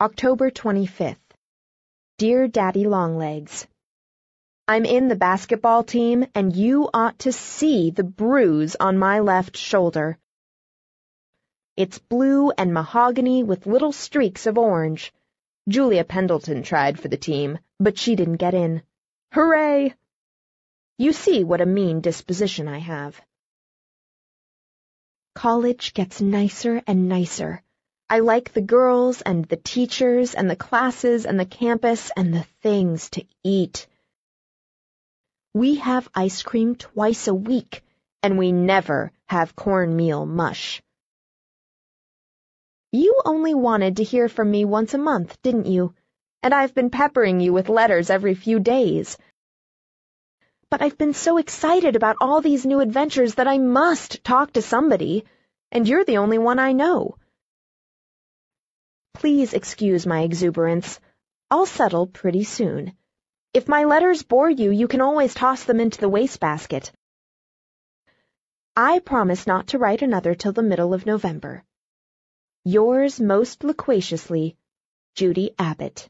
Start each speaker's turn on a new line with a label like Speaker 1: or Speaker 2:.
Speaker 1: October 25th. Dear Daddy Longlegs, I'm in the basketball team, and you ought to see the bruise on my left shoulder. It's blue and mahogany with little streaks of orange. Julia Pendleton tried for the team, but she didn't get in. Hooray! You see what a mean disposition I have. College gets nicer and nicer. I like the girls and the teachers and the classes and the campus and the things to eat. We have ice cream twice a week, and we never have cornmeal mush. You only wanted to hear from me once a month, didn't you? And I've been peppering you with letters every few days. But I've been so excited about all these new adventures that I must talk to somebody, and you're the only one I know. Please excuse my exuberance. I'll settle pretty soon. If my letters bore you, you can always toss them into the wastebasket. I promise not to write another till the middle of November. Yours most loquaciously, Judy Abbott.